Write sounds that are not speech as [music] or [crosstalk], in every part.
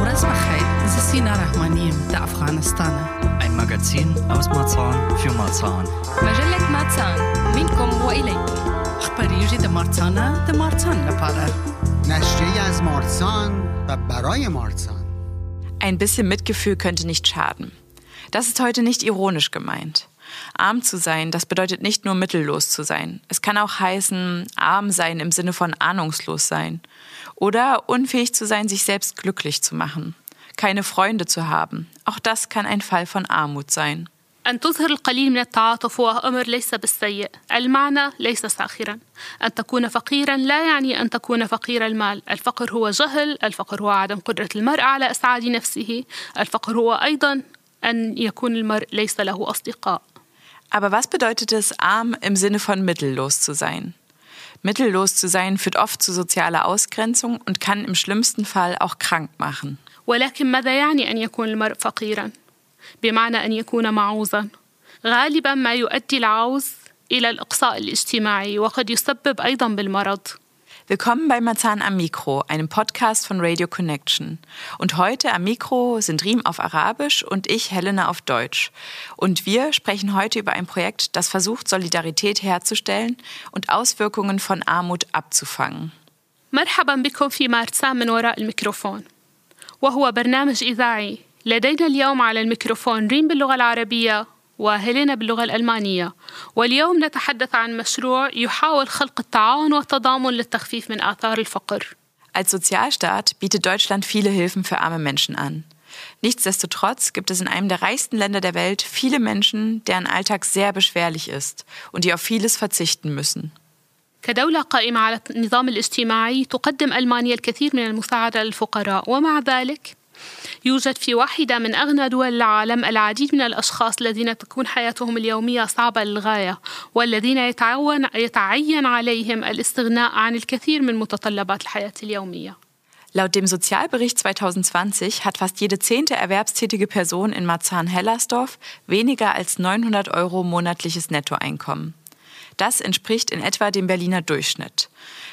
وراس بخير زي سينا رحمانيم تا أفغانستان Ein Magazin aus Marzahn für Marzahn. مجلة ماتسان منكم وإليكم أخباريجي دا مارتانا دا مارتان لپاره نشریه از مارسان و برای مارسان Ein bisschen Mitgefühl könnte nicht schaden. Das ist heute nicht ironisch gemeint. Arm zu sein, das bedeutet nicht nur mittellos zu sein. Es kann auch heißen, arm sein im Sinne von ahnungslos sein. Oder unfähig zu sein, sich selbst glücklich zu machen. Keine Freunde zu haben. Auch das kann ein Fall von Armut sein. أن تظهر القليل من التعاطف هو أمر ليس بالسيء المعنى ليس ساخرا أن تكون فقيرا لا يعني أن تكون فقير المال الفقر هو جهل الفقر هو عدم قدرة المرء على إسعاد نفسه الفقر هو أيضا أن يكون المرء ليس له أصدقاء Aber was bedeutet es, arm im Sinne von mittellos zu sein? Mittellos zu sein führt oft zu sozialer Ausgrenzung und kann im schlimmsten Fall auch krank machen. ولكن ماذا يعني أن يكون المرء فقيرا؟ بمعنى أن يكون معوزا غالبا ما يؤدي العوز إلى الإقصاء الاجتماعي وقد يسبب أيضا بالمرض Willkommen bei Marzahn am Mikro, einem Podcast von Radio Connection. Und heute am Mikro sind Riem auf Arabisch und ich, Helena, auf Deutsch. Und wir sprechen heute über ein Projekt, das versucht, Solidarität herzustellen und Auswirkungen von Armut abzufangen. مرحبا بكم في مارسان من وراء الميكروفون وهو برنامج إذاعي لدينا اليوم على الميكروفون ريم باللغة العربية وهيلينا باللغة الألمانية واليوم نتحدث عن مشروع يحاول خلق التعاون والتضامن للتخفيف من آثار الفقر Als Sozialstaat bietet Deutschland viele Hilfen für arme Menschen an. Nichtsdestotrotz gibt es in einem der reichsten Länder der Welt viele Menschen, deren Alltag sehr beschwerlich ist und die auf vieles verzichten müssen. كدولة قائمة على النظام الاجتماعي تقدم ألمانيا الكثير من المساعدة للفقراء ومع ذلك يوجد في واحدة من أغنى دول العالم العديد من الأشخاص الذين تكون حياتهم اليومية صعبة للغاية والذين يتعين, يتعين عليهم الاستغناء عن الكثير من متطلبات الحياة اليومية Laut dem Sozialbericht 2020 hat fast jede zehnte erwerbstätige Person in Marzahn-Hellersdorf weniger als 900 Euro monatliches Nettoeinkommen. Das entspricht in etwa dem Berliner Durchschnitt.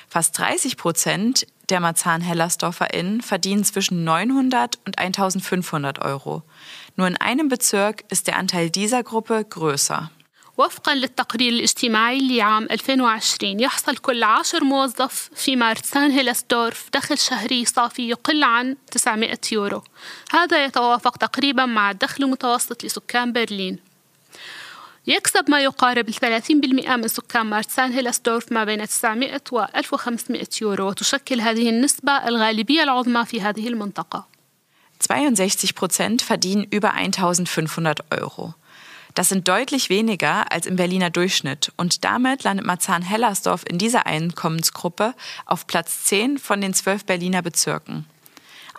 Fast 30 Prozent der Marzahn-HellersdorferInnen verdienen zwischen 900 und 1500 Euro. Nur in einem Bezirk ist der Anteil dieser Gruppe größer. وفقا للتقرير الاجتماعي لعام 2020 يحصل كل عشر موظف في مارسان هيلسدورف دخل شهري صافي يقل عن 900 يورو هذا يتوافق تقريبا مع الدخل المتوسط لسكان برلين يكسب ما يقارب 30% من سكان مارسان هيلسدورف ما بين 900 و 1500 يورو وتشكل هذه النسبة الغالبية العظمى في هذه المنطقة 62 Prozent verdienen über 1500 Euro. Das sind deutlich weniger als im Berliner Durchschnitt und damit landet Marzahn-Hellersdorf in dieser Einkommensgruppe auf Platz 10 von den zwölf Berliner Bezirken.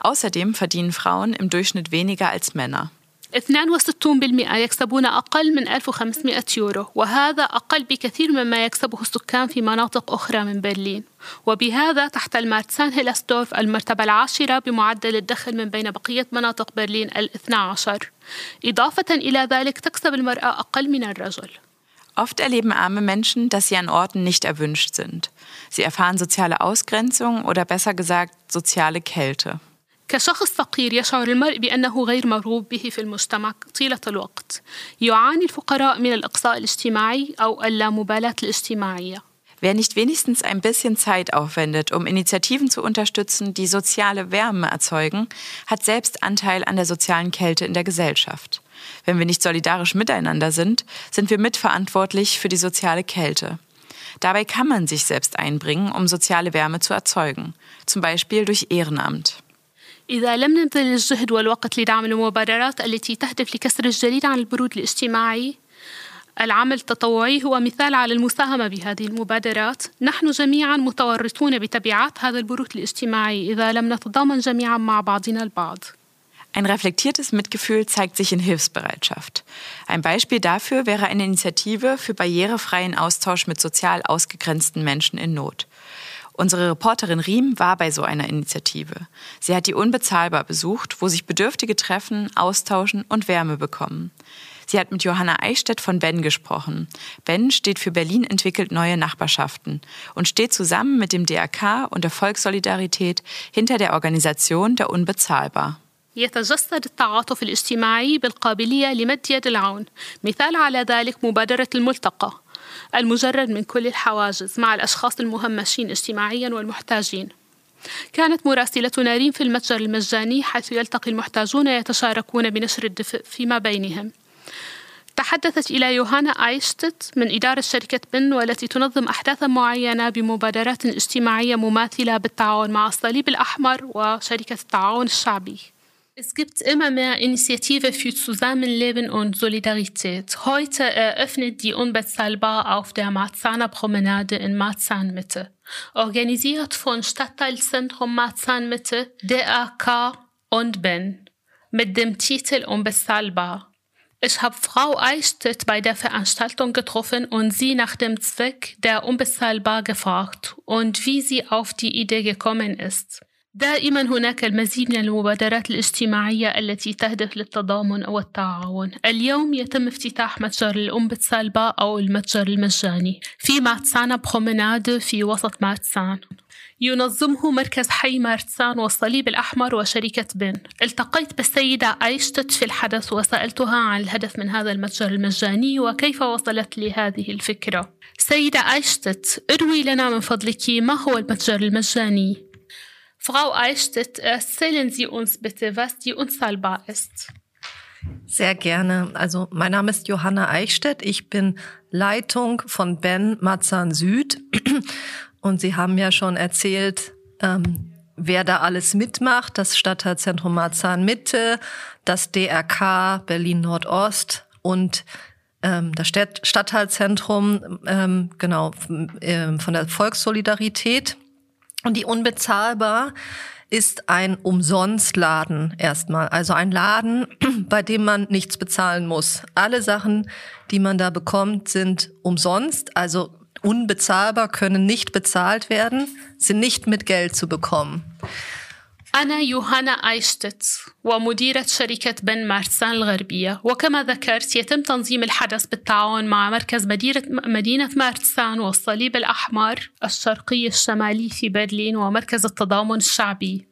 Außerdem verdienen Frauen im Durchschnitt weniger als Männer. 62% يكسبون أقل من 1500 يورو وهذا أقل بكثير مما يكسبه السكان في مناطق أخرى من برلين وبهذا تحتل مارتسان هيلسدورف المرتبة العاشرة بمعدل الدخل من بين بقية مناطق برلين الاثنى عشر إضافة إلى ذلك تكسب المرأة أقل من الرجل Oft erleben arme Menschen, dass sie an Orten nicht erwünscht sind. Sie erfahren soziale Ausgrenzung oder besser gesagt soziale Kälte. كشخص فقير يشعر المرء بأنه غير مرغوب به في المجتمع طيلة الوقت يعاني الفقراء من الإقصاء الاجتماعي أو اللامبالاة الاجتماعية Wer nicht wenigstens ein bisschen Zeit aufwendet, um Initiativen zu unterstützen, die soziale Wärme erzeugen, hat selbst Anteil an der sozialen Kälte in der Gesellschaft. Wenn wir nicht solidarisch miteinander sind, sind wir mitverantwortlich für die soziale Kälte. Dabei kann man sich selbst einbringen, um soziale Wärme zu erzeugen, zum Beispiel durch Ehrenamt. إذا لم نبذل الجهد والوقت لدعم المبادرات التي تهدف لكسر الجليد عن البرود الاجتماعي العمل التطوعي هو مثال على المساهمة بهذه المبادرات نحن جميعا متورطون بتبعات هذا البرود الاجتماعي إذا لم نتضامن جميعا مع بعضنا البعض Ein reflektiertes Mitgefühl zeigt sich in Hilfsbereitschaft. Ein Beispiel dafür wäre eine Initiative für barrierefreien Austausch mit sozial ausgegrenzten Menschen in Not. Unsere Reporterin Riem war bei so einer Initiative. Sie hat die unbezahlbar besucht, wo sich Bedürftige treffen, austauschen und Wärme bekommen. Sie hat mit Johanna Eichstätt von Ben gesprochen. Ben steht für Berlin entwickelt neue Nachbarschaften und steht zusammen mit dem DRK und der Volkssolidarität hinter der Organisation der Unbezahlbar. يتجسد التعاطف الاجتماعي بالقابلية لمد يد العون مثال على ذلك مبادرة الملتقى المجرد من كل الحواجز مع الأشخاص المهمشين اجتماعيا والمحتاجين. كانت مراسلتنا ريم في المتجر المجاني حيث يلتقي المحتاجون يتشاركون بنشر الدفء فيما بينهم. تحدثت إلى يوهانا آيشتت من إدارة شركة بن والتي تنظم أحداثا معينة بمبادرات اجتماعية مماثلة بالتعاون مع الصليب الأحمر وشركة التعاون الشعبي. Es gibt immer mehr Initiative für Zusammenleben und Solidarität. Heute eröffnet die Unbezahlbar auf der Marzahner Promenade in Marzahn-Mitte. Organisiert von Stadtteilzentrum Marzahn-Mitte, DRK und Ben. Mit dem Titel Unbezahlbar. Ich habe Frau Eichstätt bei der Veranstaltung getroffen und sie nach dem Zweck der Unbezahlbar gefragt und wie sie auf die Idee gekommen ist. دائما هناك المزيد من المبادرات الاجتماعية التي تهدف للتضامن والتعاون. اليوم يتم افتتاح متجر الأم بتسالبا أو المتجر المجاني في مارتسانا برومناد في وسط مارتسان ينظمه مركز حي مارتسان والصليب الأحمر وشركة بن. التقيت بالسيدة أيشتت في الحدث وسألتها عن الهدف من هذا المتجر المجاني وكيف وصلت لهذه الفكرة. سيدة أيشتت اروي لنا من فضلك ما هو المتجر المجاني؟ Frau Eichstätt, erzählen Sie uns bitte, was die Unzahlbar ist. Sehr gerne. Also mein Name ist Johanna Eichstätt. Ich bin Leitung von Ben Marzahn Süd. [clears throat] Und Sie haben ja schon erzählt, ähm, wer da alles mitmacht. Das Stadtteilzentrum Marzahn Mitte, das DRK Berlin Nordost und ähm, das Stadtteilzentrum, ähm, genau, ähm, von der Volkssolidarität. Und die unbezahlbar ist ein Umsonstladen erstmal. Also ein Laden, [clears throat] bei dem man nichts bezahlen muss. Alle Sachen, die man da bekommt, sind umsonst, also unbezahlbar, können nicht bezahlt werden, sind nicht mit Geld zu bekommen. أنا يوهانا آيشتت ومديرة شركة بن مارسان الغربية. وكما ذكرت يتم تنظيم الحدث بالتعاون مع مركز مدينة, مدينة مارسان والصليب الأحمر الشرقي الشمالي في برلين ومركز التضامن الشعبي.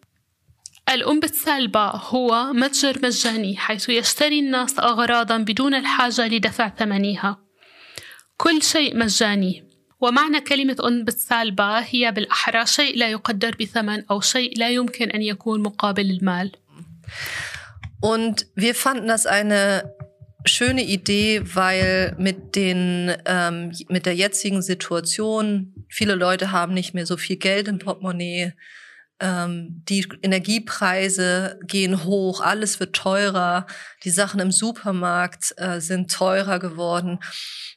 الأم بالسالبة هو متجر مجاني حيث يشتري الناس أغراضا بدون الحاجة لدفع ثمنها. كل شيء مجاني. ومعنى كلمة unbezahlbar هي بالأحرى شيء لا يقدر بثمن أو شيء لا يمكن أن يكون مقابل المال. Und wir fanden das eine schöne Idee, weil mit den ähm, mit der jetzigen Situation viele Leute haben nicht mehr so viel Geld im Portemonnaie. Ähm, die Energiepreise gehen hoch, alles wird teurer, die Sachen im Supermarkt äh, sind teurer geworden.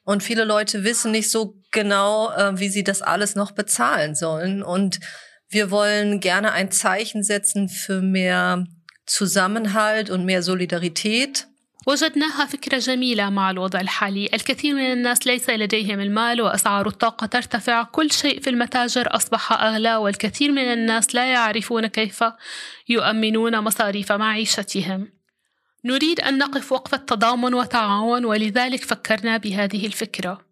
Und viele Leute wissen nicht so genau, äh, wie sie das alles noch bezahlen sollen. Und wir wollen gerne ein Zeichen setzen für mehr Zusammenhalt und mehr Solidarität. وجدناها فكرة جميلة مع الوضع الحالي الكثير من الناس ليس لديهم المال وأسعار الطاقة ترتفع كل شيء في المتاجر أصبح أغلى والكثير من الناس لا يعرفون كيف يؤمنون مصاريف معيشتهم نريد أن نقف وقفة تضامن وتعاون ولذلك فكرنا بهذه الفكرة.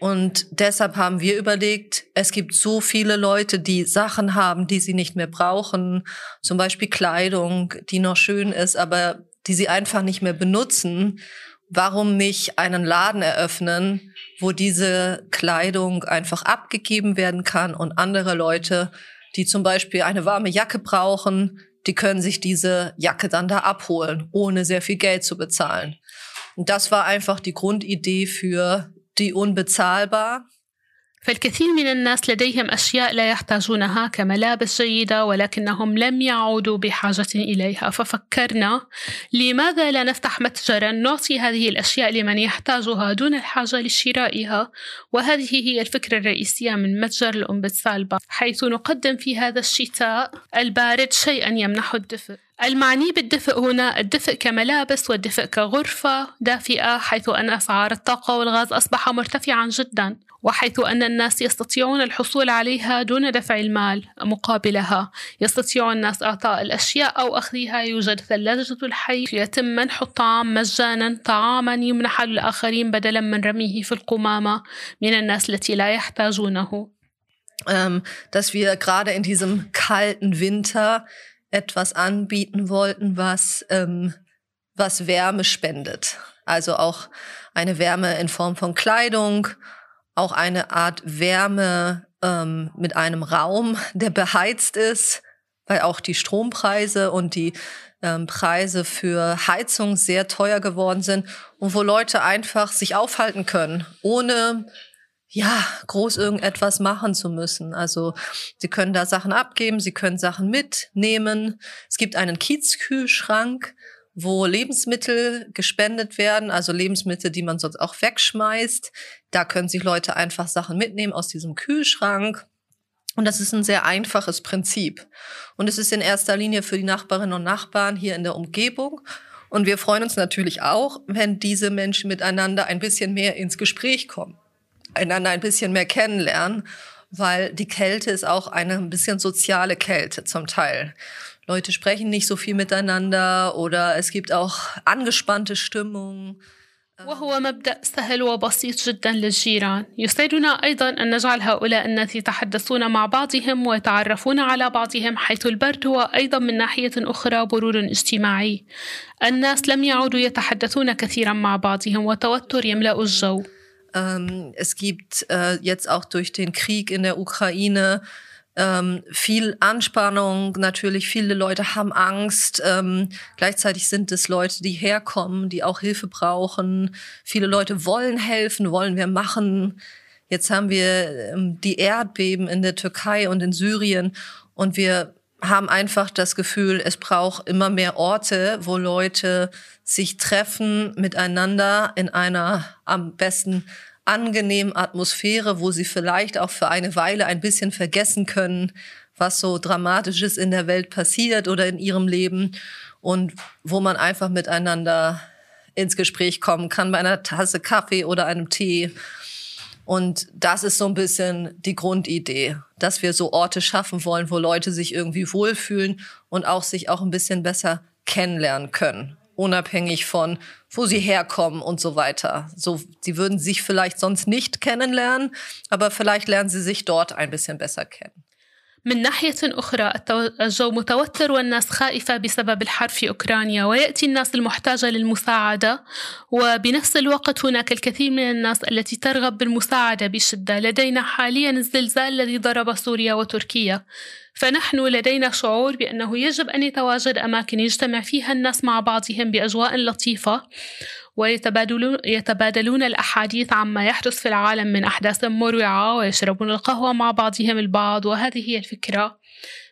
Und deshalb haben wir überlegt, es gibt so viele Leute, die Sachen haben, die sie nicht mehr brauchen. Zum Beispiel Kleidung, die noch schön ist, aber die sie einfach nicht mehr benutzen. Warum nicht einen Laden eröffnen, wo diese Kleidung einfach abgegeben werden kann und andere Leute, die zum Beispiel eine warme Jacke brauchen, die können sich diese Jacke dann da abholen, ohne sehr viel Geld zu bezahlen. Und das war einfach die Grundidee für die unbezahlbar. فالكثير من الناس لديهم أشياء لا يحتاجونها كملابس جيدة ولكنهم لم يعودوا بحاجة إليها. ففكرنا لماذا لا نفتح متجرا نعطي هذه الأشياء لمن يحتاجها دون الحاجة لشرائها؟ وهذه هي الفكرة الرئيسية من متجر الأم بالسالبة حيث نقدم في هذا الشتاء البارد شيئا يمنح الدفء. المعني بالدفء هنا الدفء كملابس والدفء كغرفة دافئة حيث أن أسعار الطاقة والغاز أصبح مرتفعا جدا وحيث أن الناس يستطيعون الحصول عليها دون دفع المال مقابلها. يستطيع الناس إعطاء الأشياء أو أخذها يوجد ثلاجة الحي يتم منح الطعام مجانا طعاما يمنح للآخرين بدلا من رميه في القمامة من الناس التي لا يحتاجونه. Ähm, dass wir gerade in diesem kalten Winter etwas anbieten wollten, was, ähm, was Wärme spendet. Also auch eine Wärme in Form von Kleidung, auch eine Art Wärme ähm, mit einem Raum, der beheizt ist, weil auch die Strompreise und die ähm, Preise für Heizung sehr teuer geworden sind und wo Leute einfach sich aufhalten können, ohne ja, groß irgendetwas machen zu müssen. Also sie können da Sachen abgeben, sie können Sachen mitnehmen. Es gibt einen Kiezkühlschrank, wo Lebensmittel gespendet werden, also Lebensmittel, die man sonst auch wegschmeißt. Da können sich Leute einfach Sachen mitnehmen aus diesem Kühlschrank. Und das ist ein sehr einfaches Prinzip. Und es ist in erster Linie für die Nachbarinnen und Nachbarn hier in der Umgebung. Und wir freuen uns natürlich auch, wenn diese Menschen miteinander ein bisschen mehr ins Gespräch kommen einander ein bisschen mehr kennenlernen, weil die Kälte ist auch eine ein bisschen soziale Kälte zum Teil. Leute sprechen nicht so viel miteinander oder es gibt auch angespannte Stimmung. وهو مبدأ سهل وبسيط جدا للجيران يسعدنا أيضا أن نجعل هؤلاء الناس يتحدثون مع بعضهم ويتعرفون على بعضهم حيث البرد هو أيضا من ناحية أخرى برود اجتماعي الناس لم يعودوا يتحدثون كثيرا مع بعضهم وتوتر يملأ الجو ähm, es gibt äh, jetzt auch durch den Krieg in der Ukraine ähm, viel Anspannung. Natürlich, viele Leute haben Angst. Ähm, gleichzeitig sind es Leute, die herkommen, die auch Hilfe brauchen. Viele Leute wollen helfen, wollen wir machen. Jetzt haben wir ähm, die Erdbeben in der Türkei und in Syrien und wir haben einfach das Gefühl, es braucht immer mehr Orte, wo Leute sich treffen miteinander in einer am besten angenehmen Atmosphäre, wo sie vielleicht auch für eine Weile ein bisschen vergessen können, was so dramatisches in der Welt passiert oder in ihrem Leben und wo man einfach miteinander ins Gespräch kommen kann bei einer Tasse Kaffee oder einem Tee und das ist so ein bisschen die Grundidee, dass wir so Orte schaffen wollen, wo Leute sich irgendwie wohlfühlen und auch sich auch ein bisschen besser kennenlernen können, unabhängig von, wo sie herkommen und so weiter. So, sie würden sich vielleicht sonst nicht kennenlernen, aber vielleicht lernen sie sich dort ein bisschen besser kennen. من ناحية أخرى الجو متوتر والناس خائفة بسبب الحرب في أوكرانيا ويأتي الناس المحتاجة للمساعدة. وبنفس الوقت هناك الكثير من الناس التي ترغب بالمساعدة بشدة. لدينا حاليا الزلزال الذي ضرب سوريا وتركيا. فنحن لدينا شعور بأنه يجب أن يتواجد أماكن يجتمع فيها الناس مع بعضهم بأجواء لطيفة. ويتبادلون يتبادلون الأحاديث عما يحدث في العالم من أحداث مروعة ويشربون القهوة مع بعضهم البعض وهذه هي الفكرة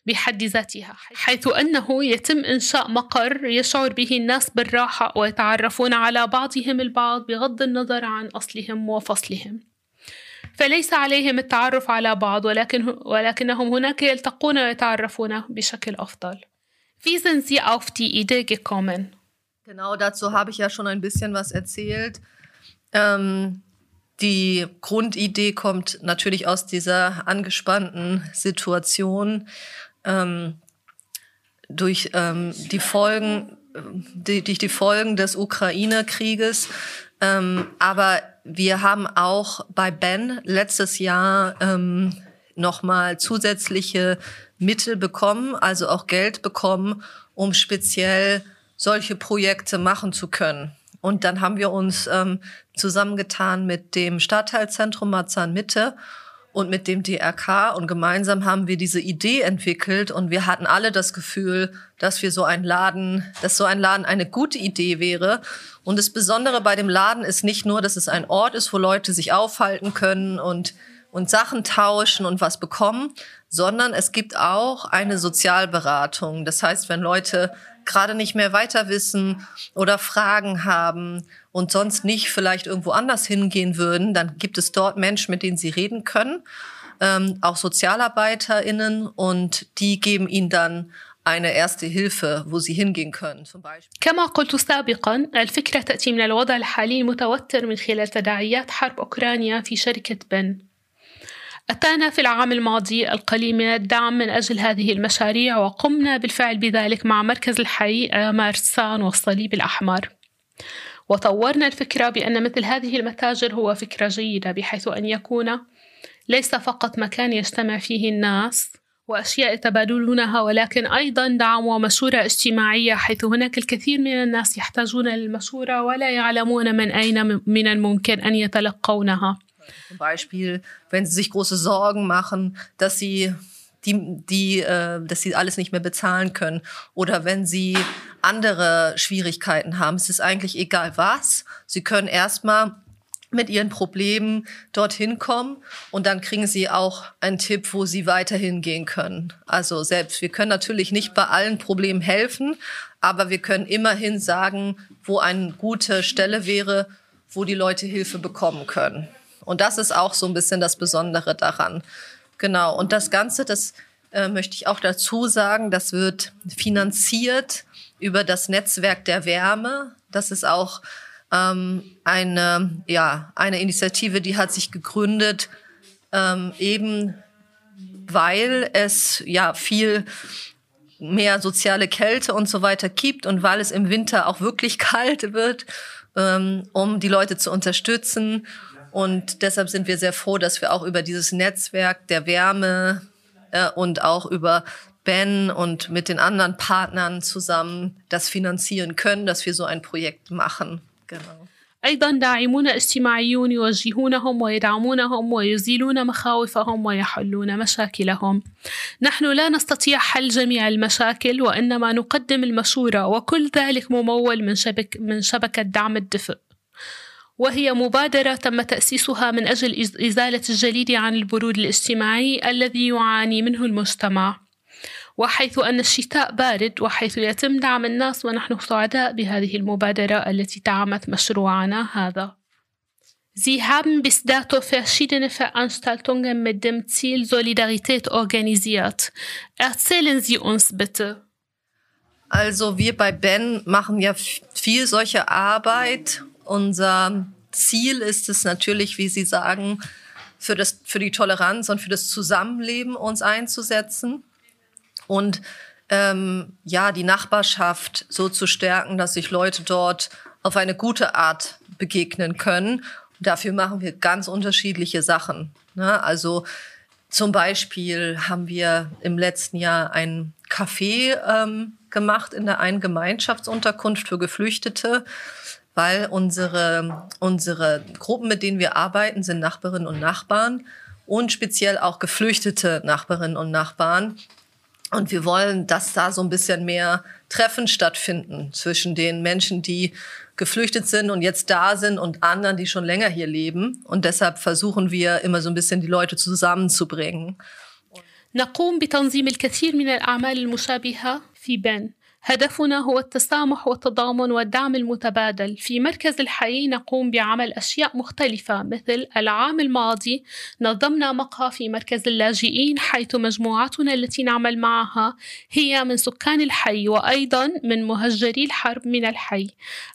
بحد ذاتها حيث أنه يتم إنشاء مقر يشعر به الناس بالراحة ويتعرفون على بعضهم البعض بغض النظر عن أصلهم وفصلهم فليس عليهم التعرف على بعض ولكن ولكنهم هناك يلتقون ويتعرفون بشكل أفضل. Sind Sie auf die Idee gekommen? Genau dazu habe ich ja schon ein bisschen was erzählt. Ähm, die Grundidee kommt natürlich aus dieser angespannten Situation ähm, durch ähm, die Folgen, die, durch die Folgen des Ukraine-Krieges. Ähm, aber wir haben auch bei Ben letztes Jahr ähm, nochmal zusätzliche Mittel bekommen, also auch Geld bekommen, um speziell solche Projekte machen zu können. Und dann haben wir uns ähm, zusammengetan mit dem Stadtteilzentrum Marzahn Mitte und mit dem DRK und gemeinsam haben wir diese Idee entwickelt und wir hatten alle das Gefühl, dass wir so ein Laden, dass so ein Laden eine gute Idee wäre. Und das Besondere bei dem Laden ist nicht nur, dass es ein Ort ist, wo Leute sich aufhalten können und und Sachen tauschen und was bekommen, sondern es gibt auch eine Sozialberatung. Das heißt, wenn Leute gerade nicht mehr weiter wissen oder Fragen haben und sonst nicht vielleicht irgendwo anders hingehen würden, dann gibt es dort Menschen, mit denen sie reden können, ähm, auch SozialarbeiterInnen und die geben ihnen dann eine erste Hilfe, wo sie hingehen können, zum Beispiel. كما قلت سابقا الفكرة تأتي من الوضع الحالي المتوتر من خلال تداعيات حرب أوكرانيا في شركة بن أتانا في العام الماضي القليل من الدعم من أجل هذه المشاريع وقمنا بالفعل بذلك مع مركز الحي مارسان والصليب الأحمر وطورنا الفكرة بأن مثل هذه المتاجر هو فكرة جيدة بحيث أن يكون ليس فقط مكان يجتمع فيه الناس وأشياء يتبادلونها ولكن أيضا دعم ومشورة اجتماعية حيث هناك الكثير من الناس يحتاجون للمشورة ولا يعلمون من أين من الممكن أن يتلقونها. Zum Beispiel, wenn sie sich große Sorgen machen, dass sie die, die, äh, dass sie alles nicht mehr bezahlen können. Oder wenn sie andere Schwierigkeiten haben. Es ist eigentlich egal was. Sie können erstmal mit ihren Problemen dorthin kommen und dann kriegen sie auch einen Tipp, wo sie weiterhin gehen können. Also selbst, wir können natürlich nicht bei allen Problemen helfen, aber wir können immerhin sagen, wo eine gute Stelle wäre, wo die Leute Hilfe bekommen können. Und das ist auch so ein bisschen das Besondere daran. Genau. Und das Ganze, das äh, möchte ich auch dazu sagen, das wird finanziert über das Netzwerk der Wärme. Das ist auch ähm, eine, ja, eine Initiative, die hat sich gegründet, ähm, eben weil es ja viel mehr soziale Kälte und so weiter gibt und weil es im Winter auch wirklich [laughs] kalt wird, ähm, um die Leute zu unterstützen. Und deshalb sind wir sehr froh, dass wir auch über dieses Netzwerk der Wärme äh, und auch über Ben und mit den anderen Partnern zusammen das finanzieren können, dass wir so ein Projekt machen. Genau. أيضا داعمون اجتماعيون يوجهونهم ويدعمونهم ويزيلون مخاوفهم ويحلون مشاكلهم. نحن لا نستطيع حل جميع المشاكل وإنما نقدم المشورة وكل ذلك ممول من شبك من شبكة دعم الدفء. وهي مبادرة تم تأسيسها من أجل إزالة الجليد عن البرود الاجتماعي الذي يعاني منه المجتمع. وحيث أن الشتاء بارد وحيث يتم دعم الناس ونحن سعداء بهذه المبادرة التي دعمت مشروعنا هذا. Sie haben bis dato verschiedene Veranstaltungen mit dem Ziel Solidarität organisiert. Erzählen Sie uns bitte. Also wir bei Ben machen ja viel solche Arbeit. Unser Ziel ist es natürlich, wie Sie sagen, für, das, für die Toleranz und für das Zusammenleben uns einzusetzen und ähm, ja, die Nachbarschaft so zu stärken, dass sich Leute dort auf eine gute Art begegnen können. Und dafür machen wir ganz unterschiedliche Sachen. Ne? Also zum Beispiel haben wir im letzten Jahr ein Café ähm, gemacht in der einen Gemeinschaftsunterkunft für Geflüchtete, weil unsere, unsere Gruppen, mit denen wir arbeiten, sind Nachbarinnen und Nachbarn und speziell auch geflüchtete Nachbarinnen und Nachbarn, und wir wollen, dass da so ein bisschen mehr Treffen stattfinden zwischen den Menschen, die geflüchtet sind und jetzt da sind und anderen, die schon länger hier leben. Und deshalb versuchen wir immer so ein bisschen die Leute zusammenzubringen. نقوم بتنظيم الكثير من الأعمال المشابهة في بن هدفنا هو التسامح والتضامن والدعم المتبادل. في مركز الحي نقوم بعمل أشياء مختلفة مثل العام الماضي نظمنا مقهى في مركز اللاجئين حيث مجموعتنا التي نعمل معها هي من سكان الحي وأيضا من مهجري الحرب من الحي.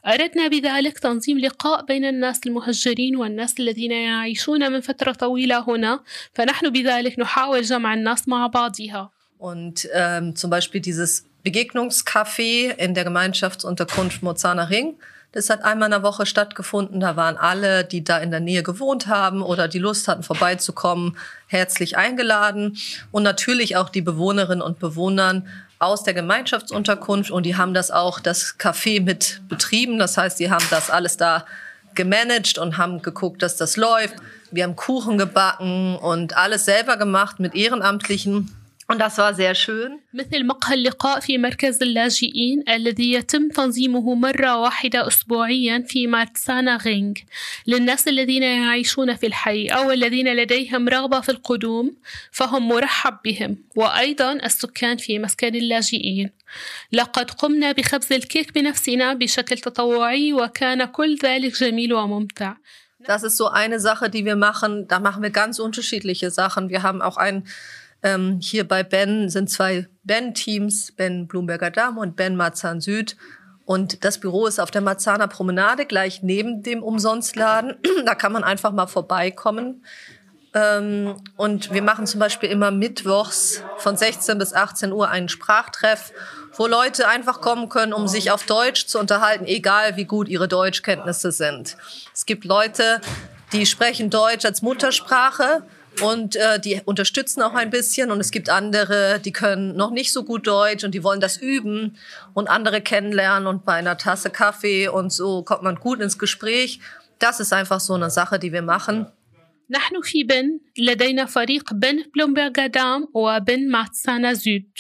أردنا بذلك تنظيم لقاء بين الناس المهجرين والناس الذين يعيشون من فترة طويلة هنا فنحن بذلك نحاول جمع الناس مع بعضها. Und ähm, zum Beispiel dieses Begegnungscafé in der Gemeinschaftsunterkunft Mozana Ring. Das hat einmal in der Woche stattgefunden. Da waren alle, die da in der Nähe gewohnt haben oder die Lust hatten, vorbeizukommen, herzlich eingeladen. Und natürlich auch die Bewohnerinnen und Bewohner aus der Gemeinschaftsunterkunft. Und die haben das auch, das Café mit betrieben. Das heißt, die haben das alles da gemanagt und haben geguckt, dass das läuft. Wir haben Kuchen gebacken und alles selber gemacht mit Ehrenamtlichen. Und das war sehr schön. مثل مقهى اللقاء في مركز اللاجئين الذي يتم تنظيمه مرة واحدة أسبوعيا في مارتسانا غينغ للناس الذين يعيشون في الحي أو الذين لديهم رغبة في القدوم فهم مرحب بهم وأيضا السكان في مسكن اللاجئين لقد قمنا بخبز الكيك بنفسنا بشكل تطوعي وكان كل ذلك جميل وممتع Das ist so eine Sache, die wir machen. Da machen wir ganz unterschiedliche Sachen. Wir haben auch ein Ähm, hier bei Ben sind zwei Ben-Teams, Ben Blumberger Damm und Ben Marzahn Süd. Und das Büro ist auf der Marzahner Promenade, gleich neben dem Umsonstladen. [clears throat] da kann man einfach mal vorbeikommen. Ähm, und wir machen zum Beispiel immer mittwochs von 16 bis 18 Uhr einen Sprachtreff, wo Leute einfach kommen können, um sich auf Deutsch zu unterhalten, egal wie gut ihre Deutschkenntnisse sind. Es gibt Leute, die sprechen Deutsch als Muttersprache und äh, die unterstützen auch ein bisschen. Und es gibt andere, die können noch nicht so gut Deutsch und die wollen das üben und andere kennenlernen. Und bei einer Tasse Kaffee und so kommt man gut ins Gespräch. Das ist einfach so eine Sache, die wir machen. نحن في بن لدينا فريق بن بلومبرغ دام وبن ماتسانا زود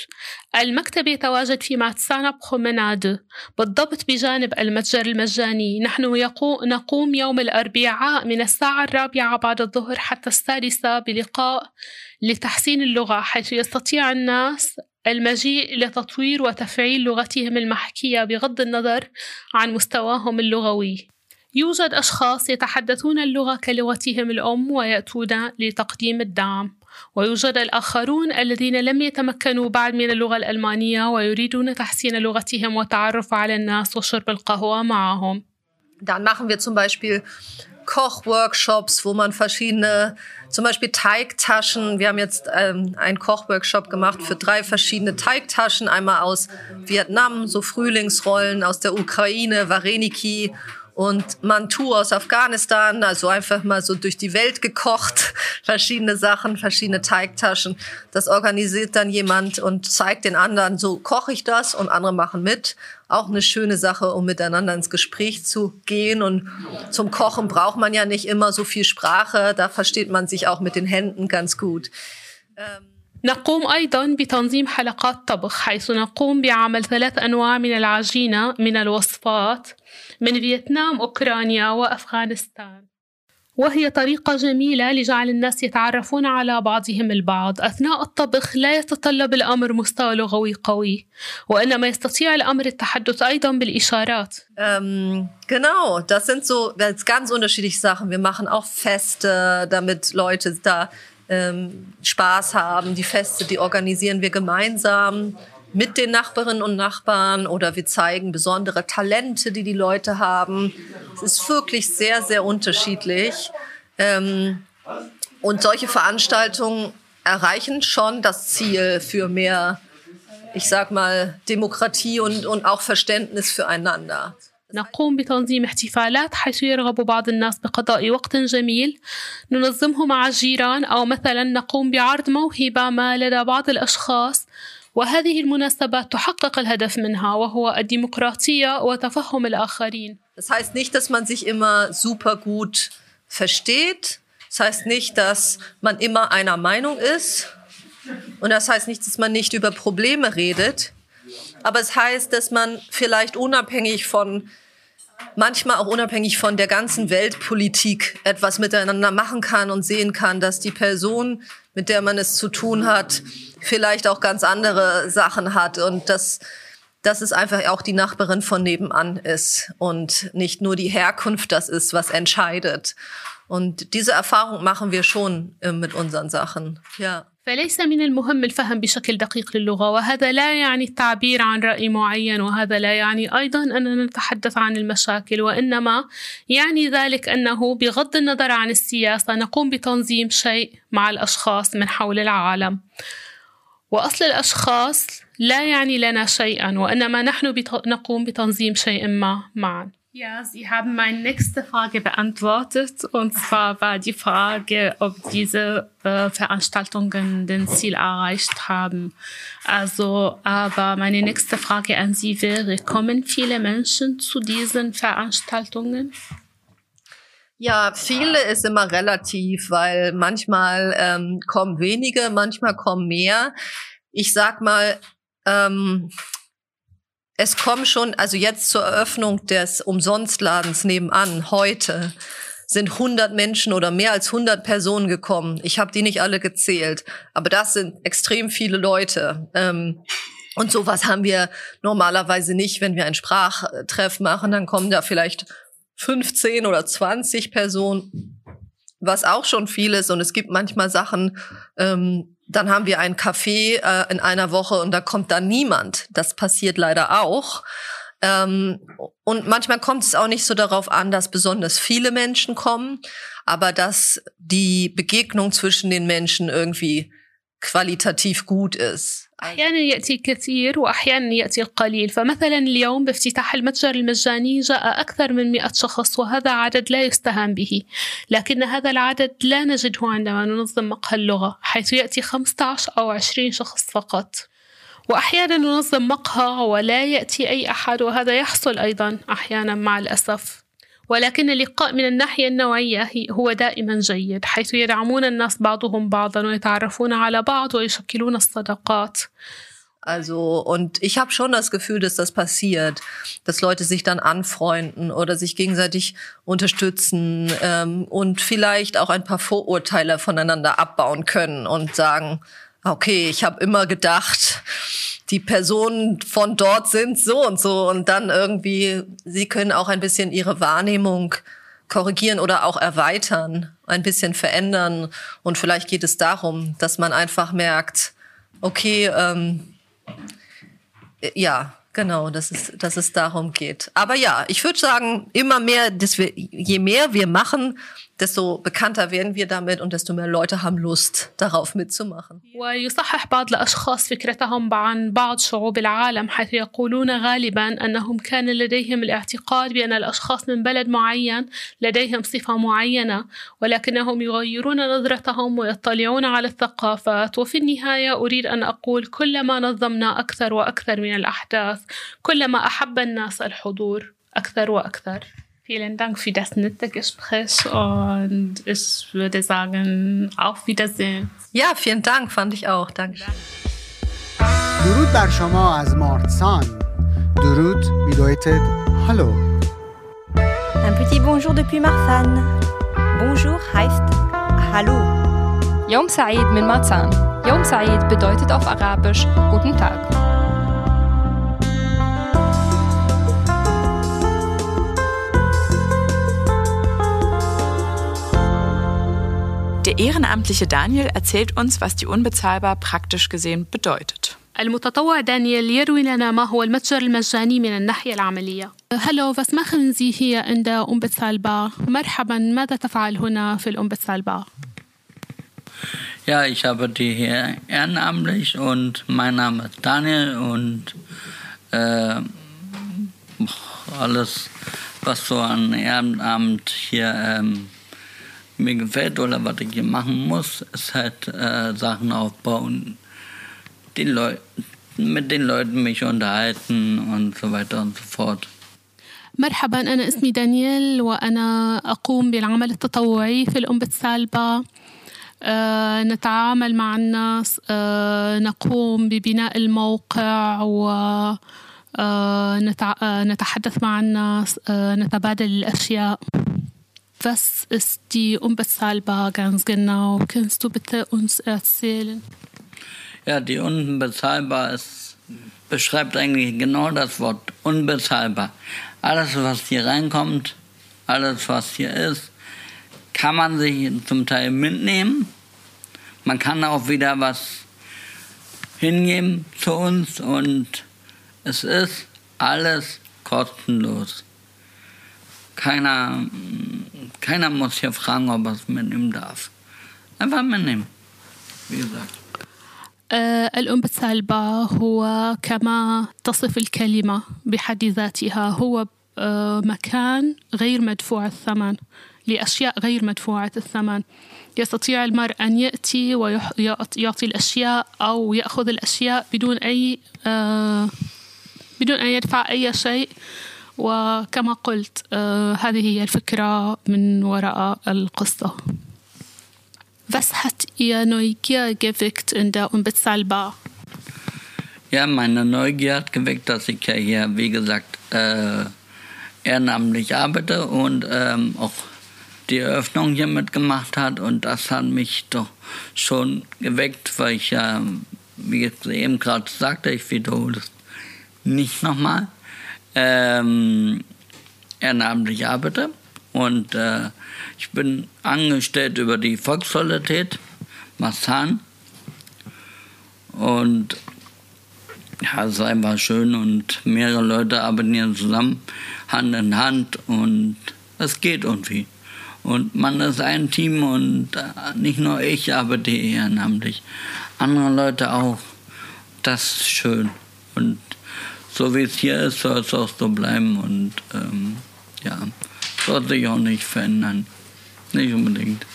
المكتب يتواجد في ماتسانا برومناد بالضبط بجانب المتجر المجاني نحن نقوم يوم الأربعاء من الساعة الرابعة بعد الظهر حتى السادسة بلقاء لتحسين اللغة حيث يستطيع الناس المجيء لتطوير وتفعيل لغتهم المحكية بغض النظر عن مستواهم اللغوي. يوجد أشخاص يتحدثون اللغة كلغتهم الأم ويأتون لتقديم الدعم ويوجد الآخرون الذين لم يتمكنوا بعد من اللغة الألمانية ويريدون تحسين لغتهم والتعرف على الناس وشرب القهوة معهم. Dann machen wir zum Beispiel Kochworkshops, wo man verschiedene, zum Beispiel Teigtaschen. Wir haben jetzt ähm, einen Kochworkshop gemacht für drei verschiedene Teigtaschen. Einmal aus Vietnam, so Frühlingsrollen aus der Ukraine, Vareniki und Mantu aus Afghanistan, also einfach mal so durch die Welt gekocht, [laughs] verschiedene Sachen, verschiedene Teigtaschen. Das organisiert dann jemand und zeigt den anderen, so koche ich das und andere machen mit. Auch eine schöne Sache, um miteinander ins Gespräch zu gehen. Und zum Kochen braucht man ja nicht immer so viel Sprache, da versteht man sich auch mit den Händen ganz gut. Ähm نقوم أيضا بتنظيم حلقات طبخ حيث نقوم بعمل ثلاث أنواع من العجينة من الوصفات من فيتنام أوكرانيا وأفغانستان. وهي طريقة جميلة لجعل الناس يتعرفون على بعضهم البعض. أثناء الطبخ لا يتطلب الأمر مستوى لغوي قوي وإنما يستطيع الأمر التحدث أيضا بالإشارات. Ähm, Genau, das sind so ganz unterschiedliche Sachen. Wir machen auch Feste, damit Leute da ähm, Spaß haben. Die Feste, die organisieren wir gemeinsam mit den Nachbarinnen und Nachbarn oder wir zeigen besondere Talente, die die Leute haben. Es ist wirklich sehr, sehr unterschiedlich. Ähm, und solche Veranstaltungen erreichen schon das Ziel für mehr, ich sag mal, Demokratie und, und auch Verständnis füreinander. نقوم بتنظيم احتفالات حيث يرغب بعض الناس بقضاء وقت جميل ننظمه مع الجيران أو مثلا نقوم بعرض موهبة ما لدى بعض الأشخاص وهذه المناسبات تحقق الهدف منها وهو الديمقراطية وتفهم الآخرين. Das heißt nicht, dass man sich immer super gut versteht. Das heißt nicht, dass man immer einer Meinung ist. Und das heißt nicht, dass man nicht über Probleme redet. Aber es heißt, dass man vielleicht unabhängig von manchmal auch unabhängig von der ganzen Weltpolitik etwas miteinander machen kann und sehen kann, dass die Person, mit der man es zu tun hat, vielleicht auch ganz andere Sachen hat und dass, dass es einfach auch die Nachbarin von nebenan ist und nicht nur die Herkunft das ist, was entscheidet. Und diese Erfahrung machen wir schon äh, mit unseren Sachen. Ja. فليس من المهم الفهم بشكل دقيق للغة وهذا لا يعني التعبير عن رأي معين وهذا لا يعني أيضا أننا نتحدث عن المشاكل وإنما يعني ذلك أنه بغض النظر عن السياسة نقوم بتنظيم شيء مع الأشخاص من حول العالم. وأصل الأشخاص لا يعني لنا شيئا وإنما نحن نقوم بتنظيم شيء ما معا. Ja, Sie haben meine nächste Frage beantwortet. Und zwar war die Frage, ob diese äh, Veranstaltungen den Ziel erreicht haben. Also, aber meine nächste Frage an Sie wäre, kommen viele Menschen zu diesen Veranstaltungen? Ja, viele ist immer relativ, weil manchmal ähm, kommen wenige, manchmal kommen mehr. Ich sag mal, ähm, es kommen schon, also jetzt zur Eröffnung des Umsonstladens nebenan, heute, sind 100 Menschen oder mehr als 100 Personen gekommen. Ich habe die nicht alle gezählt, aber das sind extrem viele Leute. Ähm, und sowas haben wir normalerweise nicht, wenn wir ein Sprachtreff machen, dann kommen da vielleicht 15 oder 20 Personen, was auch schon viel ist. Und es gibt manchmal Sachen, ähm, dann haben wir ein Café äh, in einer Woche und da kommt dann niemand. Das passiert leider auch. Ähm, und manchmal kommt es auch nicht so darauf an, dass besonders viele Menschen kommen, aber dass die Begegnung zwischen den Menschen irgendwie qualitativ gut ist. أحيانا يأتي الكثير وأحيانا يأتي القليل. فمثلا اليوم بافتتاح المتجر المجاني جاء أكثر من مئة شخص وهذا عدد لا يستهان به. لكن هذا العدد لا نجده عندما ننظم مقهى اللغة حيث يأتي 15 أو 20 شخص فقط. وأحيانا ننظم مقهى ولا يأتي أي أحد وهذا يحصل أيضا أحيانا مع الأسف. ولكن اللقاء من الناحية النوعية هو دائما جيد حيث يدعمون الناس بعضهم بعضا ويتعرفون على بعض ويشكلون الصداقات Also, und ich habe schon das Gefühl, dass das passiert, dass Leute sich dann anfreunden oder sich gegenseitig unterstützen ähm, und vielleicht auch ein paar Vorurteile voneinander abbauen können und sagen, okay, ich habe immer gedacht, die Personen von dort sind so und so und dann irgendwie, sie können auch ein bisschen ihre Wahrnehmung korrigieren oder auch erweitern, ein bisschen verändern. Und vielleicht geht es darum, dass man einfach merkt, okay, ähm, ja, genau, dass es, dass es darum geht. Aber ja, ich würde sagen, immer mehr, dass wir, je mehr wir machen, desto bekannter werden wir damit und desto mehr Leute haben Lust, darauf mitzumachen. ويصحح بعض الأشخاص فكرتهم عن بعض شعوب العالم حيث يقولون غالبا أنهم كان لديهم الاعتقاد بأن الأشخاص من بلد معين لديهم صفة معينة ولكنهم يغيرون نظرتهم ويطلعون على الثقافات وفي النهاية أريد أن أقول كلما نظمنا أكثر وأكثر من الأحداث كلما أحب الناس الحضور أكثر وأكثر Vielen Dank für das nette Gespräch und ich würde sagen, auf Wiedersehen. Ja, vielen Dank, fand ich auch. Danke. درود بر شما از مارتسان درود bedeutet Hallo. Un petit bonjour depuis Marsan. Bonjour heißt Hallo. يوم سعيد من ماتسان يوم سعيد bedeutet auf Arabisch Guten Tag. Der ehrenamtliche Daniel erzählt uns, was die unbezahlbar praktisch gesehen bedeutet. المتطوع دانيال يروي لنا ما هو المتجر المجاني من الناحية العملية. هلو was machen Sie hier in der Unbezahlbar? مرحبا ماذا تفعل هنا في الأنبezahllbar? Ja, ich arbeite hier ehrenamtlich und mein Name ist Daniel und äh, alles, was so an Ehrenamt hier ähm, mir gefällt oder was ich hier machen muss, ist halt äh, Sachen aufbauen, den Leu mit den Leuten mich unterhalten und so weiter und so fort. مرحبا أنا اسمي دانيال وأنا أقوم بالعمل التطوعي في الأم بتسالبا أه نتعامل مع الناس أه نقوم ببناء الموقع و أه نتحدث مع الناس نتبادل الأشياء was ist die unbezahlbar ganz genau? Kannst du bitte uns erzählen? Ja, die unbezahlbar ist, beschreibt eigentlich genau das Wort unbezahlbar. Alles, was hier reinkommt, alles, was hier ist, kann man sich zum Teil mitnehmen. Man kann auch wieder was hingeben zu uns und es ist alles kostenlos. Keiner keiner muss hier fragen, ob er es mitnehmen darf. Einfach mitnehmen. Wie gesagt. الأم بتسالبا هو كما تصف الكلمة بحد ذاتها هو مكان غير مدفوع الثمن لأشياء غير مدفوعة الثمن يستطيع المرء أن يأتي ويعطي الأشياء أو يأخذ الأشياء بدون أي بدون أن يدفع أي شيء وكما قلت هذه هي الفكرة من وراء القصة Was hat ihr Neugier geweckt in der Unbezahlbar? Ja, meine Neugier hat geweckt, dass ich ja hier, wie gesagt, äh, ehrenamtlich arbeite und ähm, auch die Eröffnung hier mitgemacht hat. Und das hat mich doch schon geweckt, weil ich ja, wie ich eben gerade sagte, ich wiederhole es nicht nochmal, ähm, ehrenamtlich arbeite. Und äh, ich bin angestellt über die Volkssolidität Massan. Und ja, es ist einfach schön und mehrere Leute arbeiten zusammen, Hand in Hand und es geht irgendwie. Und man ist ein Team und äh, nicht nur ich arbeite ehrenamtlich, andere Leute auch. Das ist schön. Und so wie es hier ist, soll es auch so bleiben und ähm, ja, soll sich auch nicht verändern. Nicht unbedingt.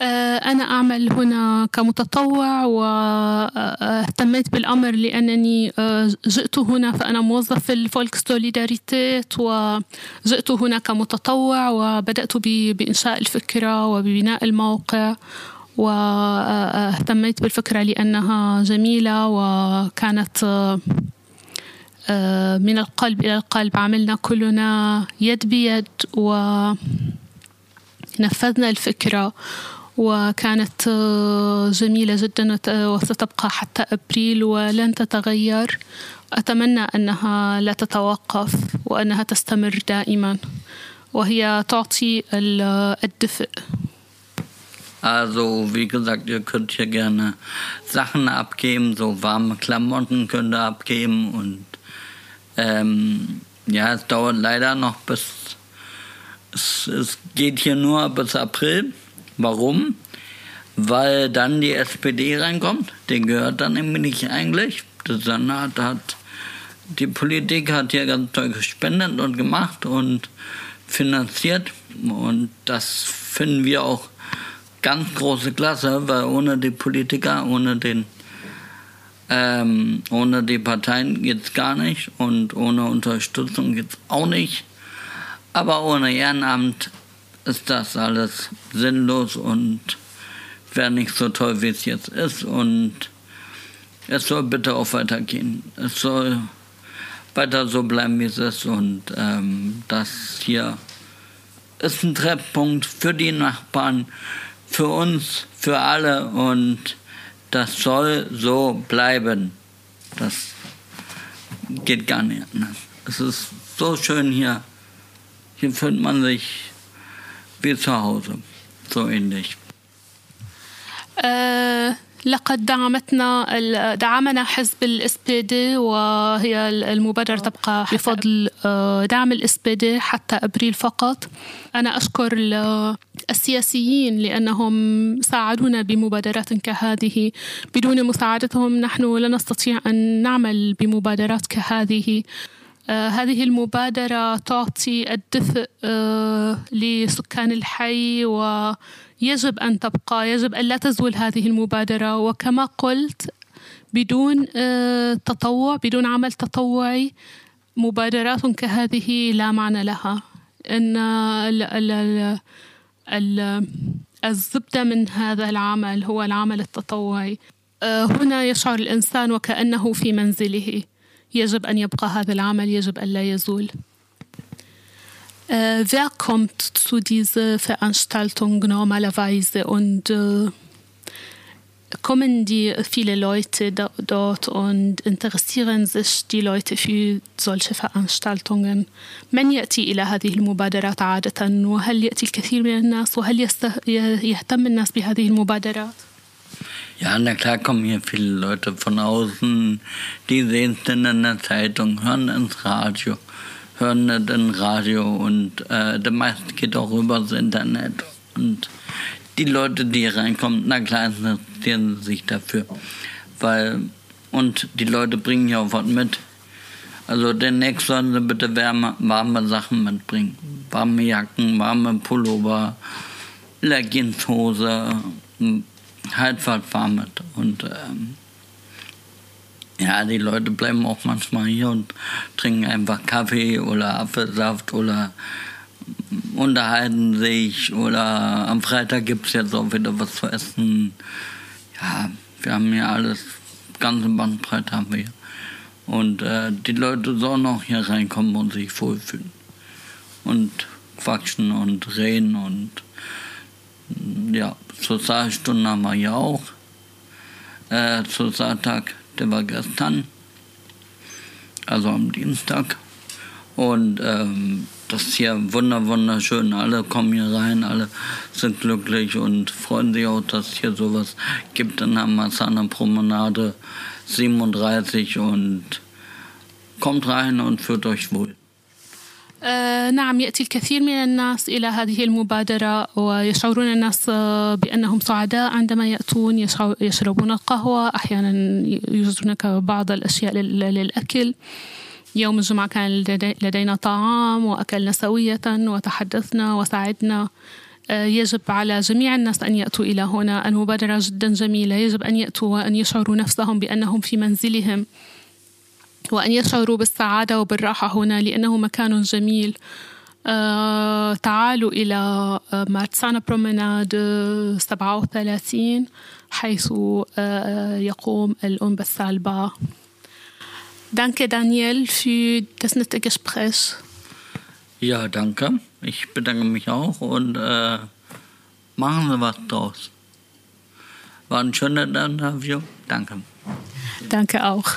أنا أعمل هنا كمتطوع واهتميت بالأمر لأنني جئت هنا فأنا موظف في الفولك سوليداريتيت وجئت هنا كمتطوع وبدأت بإنشاء الفكرة وببناء الموقع واهتميت بالفكرة لأنها جميلة وكانت من القلب إلى القلب. عملنا كلنا يد بيد ونفذنا الفكرة وكانت جميلة جدا وستبقى حتى أبريل ولن تتغير. أتمنى أنها لا تتوقف وأنها تستمر دائما وهي تعطي الدفء. Also, wie gesagt, ihr könnt hier gerne Sachen abgeben, so warme Klamotten könnt ihr abgeben und ähm, ja, es dauert leider noch bis, es, es geht hier nur bis April. Warum? Weil dann die SPD reinkommt. Den gehört dann nämlich nicht eigentlich. Der Senat hat, die Politik hat hier ganz toll gespendet und gemacht und finanziert. Und das finden wir auch ganz große Klasse, weil ohne die Politiker, ohne den ähm, ohne die Parteien geht es gar nicht und ohne Unterstützung geht es auch nicht. Aber ohne Ehrenamt ist das alles sinnlos und wäre nicht so toll, wie es jetzt ist. Und es soll bitte auch weitergehen. Es soll weiter so bleiben, wie es ist. Und ähm, das hier ist ein Treffpunkt für die Nachbarn, für uns, für alle. Und das soll so bleiben. Das geht gar nicht anders. Es ist so schön hier. Hier fühlt man sich wie zu Hause. So ähnlich. Äh, لقد دعمتنا دعمنا حزب الاس بي دي وهي المبادرة تبقى بفضل دعم الاس بي دي حتى أبريل فقط. أنا أشكر السياسيين لأنهم ساعدونا بمبادرات كهذه. بدون مساعدتهم نحن لا نستطيع أن نعمل بمبادرات كهذه. هذه المبادرة تعطي الدفء لسكان الحي ويجب أن تبقى يجب أن لا تزول هذه المبادرة. وكما قلت بدون تطوع بدون عمل تطوعي مبادرات كهذه لا معنى لها. أن الزبدة من هذا العمل هو العمل التطوعي. هنا يشعر الإنسان وكأنه في منزله. يجب أن يبقى هذا العمل يجب أن لا يزول. Äh, wer kommt zu dieser Veranstaltung normalerweise und äh, kommen die viele Leute do, dort und interessieren sich die Leute für solche Veranstaltungen من يأتي إلى هذه المبادرات عادة وهل يأتي الكثير من الناس وهل يهتم الناس بهذه المبادرات Ja, na klar kommen hier viele Leute von außen, die sehen es dann in der Zeitung, hören ins Radio, hören nicht im Radio und äh, der meiste geht auch übers Internet. Und die Leute, die reinkommen, na klar interessieren sich dafür. Weil, und die Leute bringen ja auch was mit. Also demnächst sollen sie bitte wärme, warme Sachen mitbringen. Warme Jacken, warme Pullover, Leggingshose, halt was warm mit. Und ähm, ja, die Leute bleiben auch manchmal hier und trinken einfach Kaffee oder Apfelsaft oder unterhalten sich oder am Freitag gibt es jetzt auch wieder was zu essen. Ja, wir haben hier alles, ganze Bandbreite haben wir hier. Und äh, die Leute sollen auch hier reinkommen und sich wohlfühlen. Und quatschen und reden und ja, Sozialstunden haben wir hier auch. Äh, Sozialtag, der war gestern, also am Dienstag. Und ähm, das ist hier wunder, wunderschön. Alle kommen hier rein, alle sind glücklich und freuen sich auch, dass es hier sowas gibt in der Marzahner Promenade 37 und kommt rein und fühlt euch wohl. آه نعم يأتي الكثير من الناس إلى هذه المبادرة ويشعرون الناس بأنهم سعداء عندما يأتون يشربون القهوة أحيانا يوجد هناك بعض الأشياء للأكل. يوم الجمعة كان لدينا طعام وأكلنا سوية وتحدثنا وسعدنا يجب على جميع الناس أن يأتوا إلى هنا. المبادرة جدا جميلة. يجب أن يأتوا وأن يشعروا نفسهم بأنهم في منزلهم. وأن يشعروا بالسعادة وبالراحة هنا لأنه مكان جميل آه تعالوا إلى مارتسانا برومناد 37 حيث آه يقوم الأم بالسالبا Danke Daniel für das nette Gespräch. Ja, danke. Ich bedanke mich auch und äh, machen Sie was draus. War ein schöner Interview. Danke. Danke auch.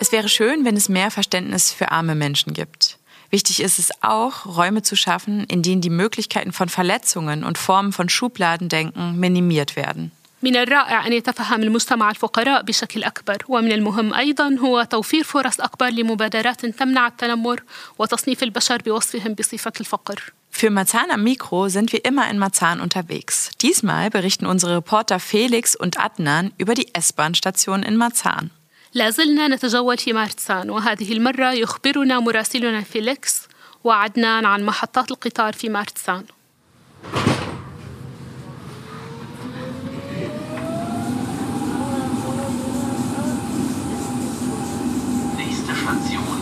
Es wäre schön, wenn es mehr Verständnis für arme Menschen gibt. Wichtig ist es auch, Räume zu schaffen, in denen die Möglichkeiten von Verletzungen und Formen von Schubladendenken minimiert werden. من الرائع أن يتفهم المجتمع الفقراء بشكل أكبر ومن المهم أيضا هو توفير فرص أكبر لمبادرات تمنع التنمر وتصنيف البشر بوصفهم بصفة الفقر Für Marzahn am Mikro sind wir immer in Marzahn unterwegs. Diesmal berichten unsere Reporter Felix und Adnan über die S-Bahn-Station in Marzahn. لازلنا نتجول في مارتسان وهذه المرة يخبرنا مراسلنا فيليكس وعدنان عن محطات القطار في مارتسان Nächste Station,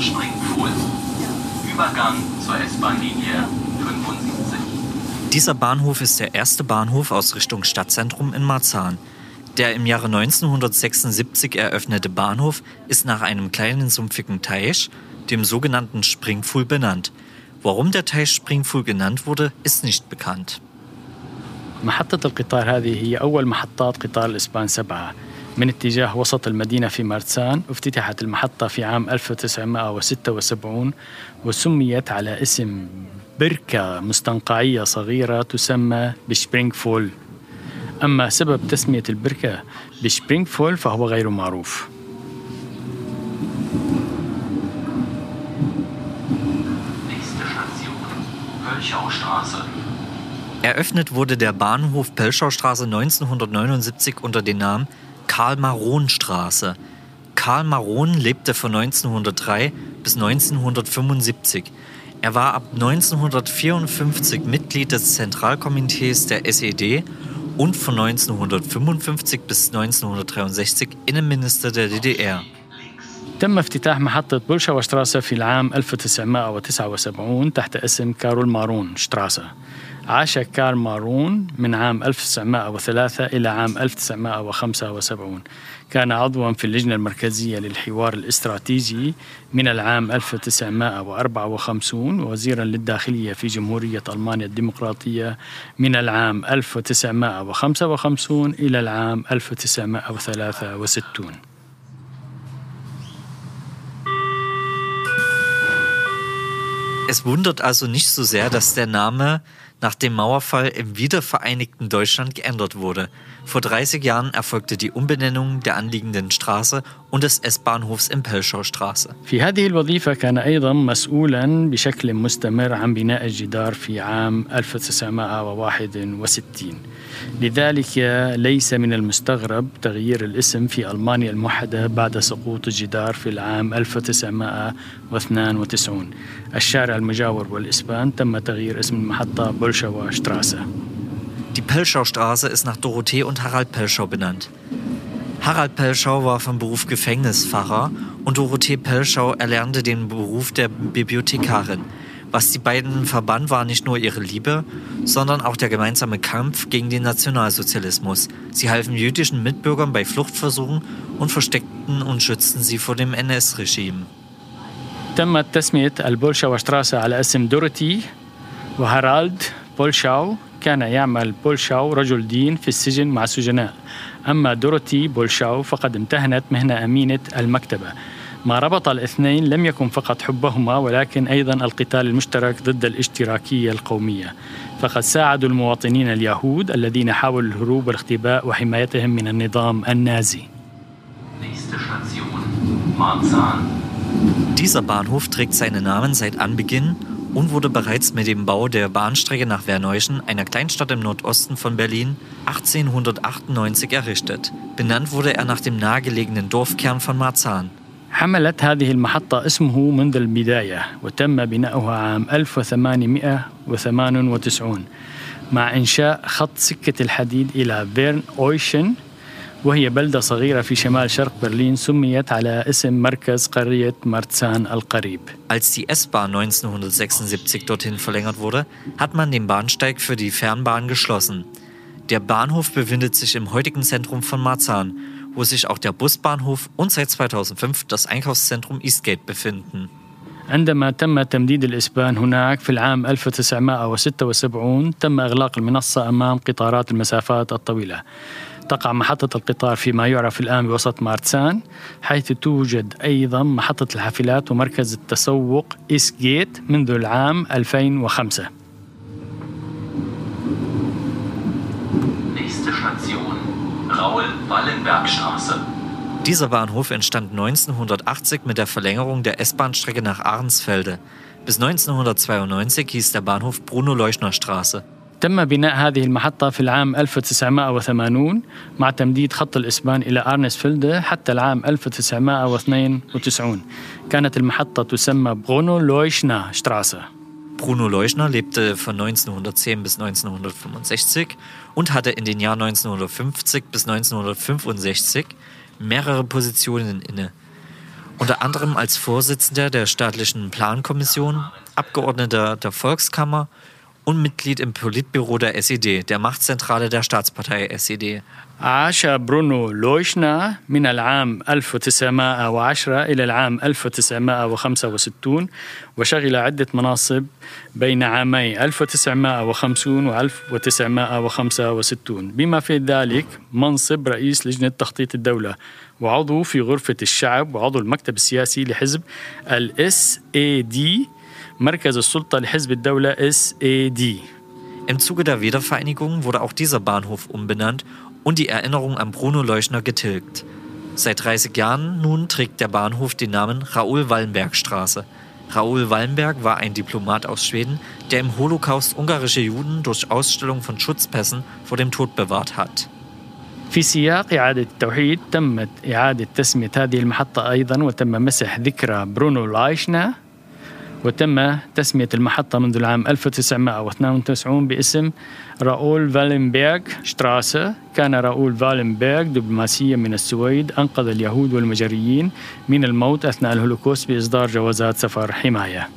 Springpfuhl. Übergang zur S-Bahn-Linie 75. Dieser Bahnhof ist der erste Bahnhof aus Richtung Stadtzentrum in Marzahn. Der im Jahre 1976 eröffnete Bahnhof ist nach einem kleinen sumpfigen Teich, dem sogenannten Springpfuhl, benannt. Warum der Teich Springpfuhl genannt wurde, ist nicht bekannt. محطة القطار هذه هي أول محطات قطار الإسبان سبعة من اتجاه وسط المدينة في مارتسان افتتحت المحطة في عام 1976 وسميت على اسم بركة مستنقعية صغيرة تسمى بشبرينغ فول أما سبب تسمية البركة بشبرينغ فول فهو غير معروف Nächste Station, Pölchaustraße. Eröffnet wurde der Bahnhof Pölschaustraße 1979 unter dem Namen Karl-Maron-Straße. Karl Maron lebte von 1903 bis 1975. Er war ab 1954 Mitglied des Zentralkomitees der SED und von 1955 bis 1963 Innenminister der DDR. تم افتتاح محطة بولشاوا شتراسة في العام 1979 تحت اسم كارول مارون شتراسة عاش كارل مارون من عام 1903 إلى عام 1975 كان عضوا في اللجنة المركزية للحوار الاستراتيجي من العام 1954 ووزيرا للداخلية في جمهورية ألمانيا الديمقراطية من العام 1955 إلى العام 1963 Es wundert also nicht so sehr, dass der Name nach dem Mauerfall im wiedervereinigten Deutschland geändert wurde. Vor 30 Jahren erfolgte die Umbenennung der anliegenden Straße und des S-Bahnhofs in Pelschaustraße. في هذه الوظيفة كان أيضا مسؤولا بشكل مستمر عن بناء الجدار في عام 1961 لذلك ليس من المستغرب تغيير الاسم في ألمانيا الموحدة بعد سقوط الجدار في العام 1992 الشارع المجاور والإسبان تم تغيير اسم المحطة بولشوا شتراسة Die Pelschaustraße ist nach Dorothee und Harald Pelschau benannt. Harald Pelschau war vom Beruf Gefängnispfarrer und Dorothee Pelschau erlernte den Beruf der Bibliothekarin. Was die beiden verband, war nicht nur ihre Liebe, sondern auch der gemeinsame Kampf gegen den Nationalsozialismus. Sie halfen jüdischen Mitbürgern bei Fluchtversuchen und versteckten und schützten sie vor dem NS-Regime. تمت تسمية البولشاوا شتراسة على اسم دورothy وهارالد بولشاو كان يعمل بولشاو رجل دين في السجن مع السجناء أما دوروتي بولشاو فقد امتهنت مهنة أمينة المكتبة. ما ربط الاثنين لم يكن فقط حبهما ولكن أيضا القتال المشترك ضد الاشتراكية القومية. فقد ساعدوا المواطنين اليهود الذين حاولوا الهروب والاختباء وحمايتهم من النظام النازي. Dieser Bahnhof trägt seinen Namen seit Anbeginn und wurde bereits mit dem Bau der Bahnstrecke nach Verneuchen, einer Kleinstadt im Nordosten von Berlin, 1898 errichtet. Benannt wurde er nach dem nahegelegenen Dorfkern von Marzahn. حملت هذه المحطة اسمه منذ البداية وتم بناؤها عام 1898 مع إنشاء خط سكة الحديد إلى فيرن أويشن وهي بلدة صغيرة في شمال شرق برلين سميت على اسم مركز قرية مرتسان القريب Als die S-Bahn 1976 dorthin verlängert wurde, hat man den Bahnsteig für die Fernbahn geschlossen. Der Bahnhof befindet sich im heutigen Zentrum von Marzahn, wo sich auch der Busbahnhof und seit 2005 das Einkaufszentrum Eastgate befinden. عندما تم تمديد الإسبان هناك في العام 1976 تم إغلاق المنصة أمام قطارات المسافات الطويلة تقع محطة القطار فيما يعرف الآن بوسط مارتسان حيث توجد أيضا محطة الحافلات ومركز التسوق إيست جيت منذ العام 2005 Nächste Station, Raul-Wallenberg-Straße. Dieser Bahnhof entstand 1980 mit der Verlängerung der S-Bahn-Strecke nach Ahrensfelde. Bis 1992 hieß der Bahnhof Bruno-Leuschner-Straße. تم بناء هذه المحطة في العام 1980 مع تمديد خط الإسبان إلى أرنسفيلد حتى العام 1992 كانت المحطة تسمى برونو لويشنا شتراسة Bruno Leuschner lebte von 1910 bis 1965 und hatte in den Jahren 1950 bis 1965 mehrere Positionen inne. Unter anderem als Vorsitzender der staatlichen Plankommission, Abgeordneter der Volkskammer und Mitglied im Politbüro der SED, der Machtzentrale der Staatspartei SED. عاش برونو لويشنا من العام 1910 إلى العام 1965 وشغل عدة مناصب بين عامي 1950 و 1965 بما في ذلك منصب رئيس لجنة تخطيط الدولة وعضو في غرفة الشعب وعضو المكتب السياسي لحزب الاس اي دي مركز السلطة لحزب الدولة اس اي دي Im Zuge der Wiedervereinigung wurde auch dieser Bahnhof umbenannt und die Erinnerung an Bruno Leuschner getilgt. Seit 30 Jahren nun trägt der Bahnhof den Namen Raoul-Wallenberg-Straße. Raoul Wallenberg war ein Diplomat aus Schweden, der im Holocaust ungarische Juden durch Ausstellung von Schutzpässen vor dem Tod bewahrt hat. في سياق إعادة التوحيد تمت إعادة تسمية هذه المحطة أيضا وتم مسح ذكرى برونو لايشنا وتم تسمية المحطة منذ العام 1992 باسم راؤول فالنبرغ شتراسة كان راؤول فالنبرغ دبلوماسيا من السويد أنقذ اليهود والمجريين من الموت أثناء الهولوكوست بإصدار جوازات سفر حماية.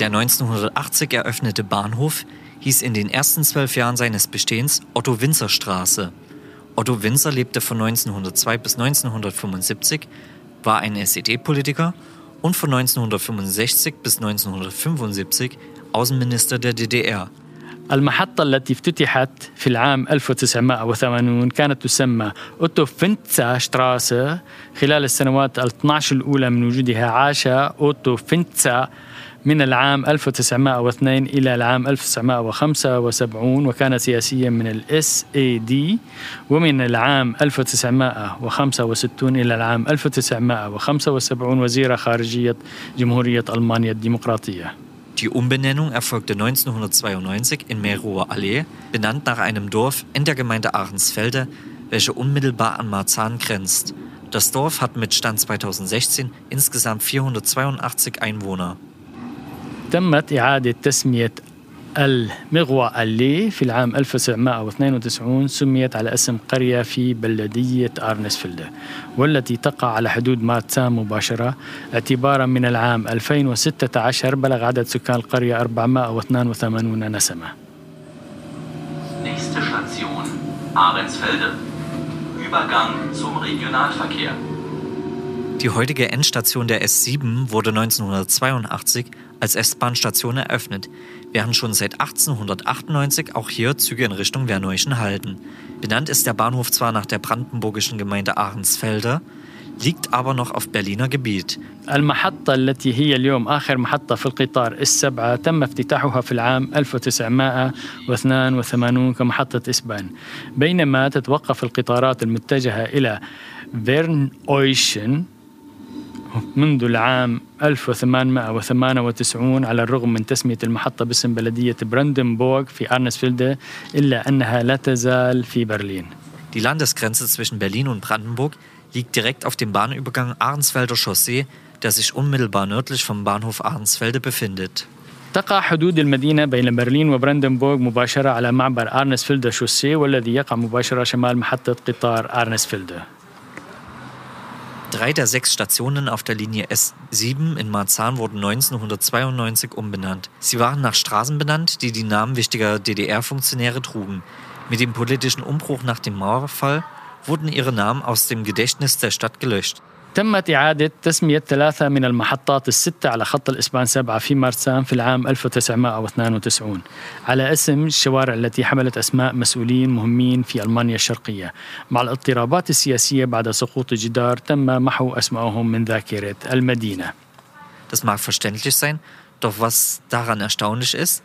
Der 1980 eröffnete Bahnhof hieß in den ersten zwölf Jahren seines Bestehens Otto Winzer Straße. Otto Winzer lebte von 1902 bis 1975, war ein SED-Politiker und von 1965 bis 1975 Außenminister der DDR. المحطة التي افتتحت في العام 1980 كانت تسمى أوتو فينتسا شتراسة خلال السنوات ال 12 الأولى من وجودها عاش أوتو فينتسا من العام 1902 إلى العام 1975 وكان سياسيا من الاس اي دي ومن العام 1965 إلى العام 1975 وزير خارجية جمهورية ألمانيا الديمقراطية Die Umbenennung erfolgte 1992 in Merower Allee, benannt nach einem Dorf in der Gemeinde Ahrensfelde, welche unmittelbar an Marzahn grenzt. Das Dorf hat mit Stand 2016 insgesamt 482 Einwohner. تمت إعادة تسمية المغوى اللي في العام 1992 سميت على اسم قرية في بلدية أرنسفيلد والتي تقع على حدود مارتسان مباشرة اعتبارا من العام 2016 بلغ عدد سكان القرية 482 نسمة Nächste Station, Ahrensfelde. Übergang zum Regionalverkehr. Die heutige Endstation der S7 wurde 1982 als S-Bahn-Station eröffnet, während schon seit 1898 auch hier Züge in Richtung Werneuchen halten. Benannt ist der Bahnhof zwar nach der brandenburgischen Gemeinde Ahrensfelde, liegt aber noch auf Berliner Gebiet. المحطة التي هي اليوم آخر محطة في القطار السبعة تم افتتاحها في العام 1982 كمحطة إسبان بينما تتوقف القطارات المتجهة إلى فيرن أويشن منذ العام 1898 على الرغم من تسمية المحطة باسم بلدية براندنبورغ في أرنسفيلد إلا أنها لا تزال في برلين. Die Landesgrenze zwischen Berlin und Brandenburg liegt direkt auf dem Bahnübergang Ahrensfelder Chaussee, der sich unmittelbar nördlich vom Bahnhof Ahrensfelde befindet. تقع حدود المدينة بين برلين وبراندنبورغ مباشرة على معبر أرنسفيلد شوسيه والذي يقع مباشرة شمال محطة قطار أرنسفيلد. Drei der sechs Stationen auf der Linie S7 in Marzahn wurden 1992 umbenannt. Sie waren nach Straßen benannt, die die Namen wichtiger DDR-Funktionäre trugen. Mit dem politischen Umbruch nach dem Mauerfall wurden ihre Namen aus dem Gedächtnis der Stadt gelöscht. تمت إعادة تسمية ثلاثة من المحطات الستة على خط الإسبان سبعة في مارسان في العام 1992 على اسم الشوارع التي حملت أسماء مسؤولين مهمين في ألمانيا الشرقية مع الاضطرابات السياسية بعد سقوط الجدار تم محو أسمائهم من ذاكرة المدينة Das mag verständlich sein, doch was daran erstaunlich ist,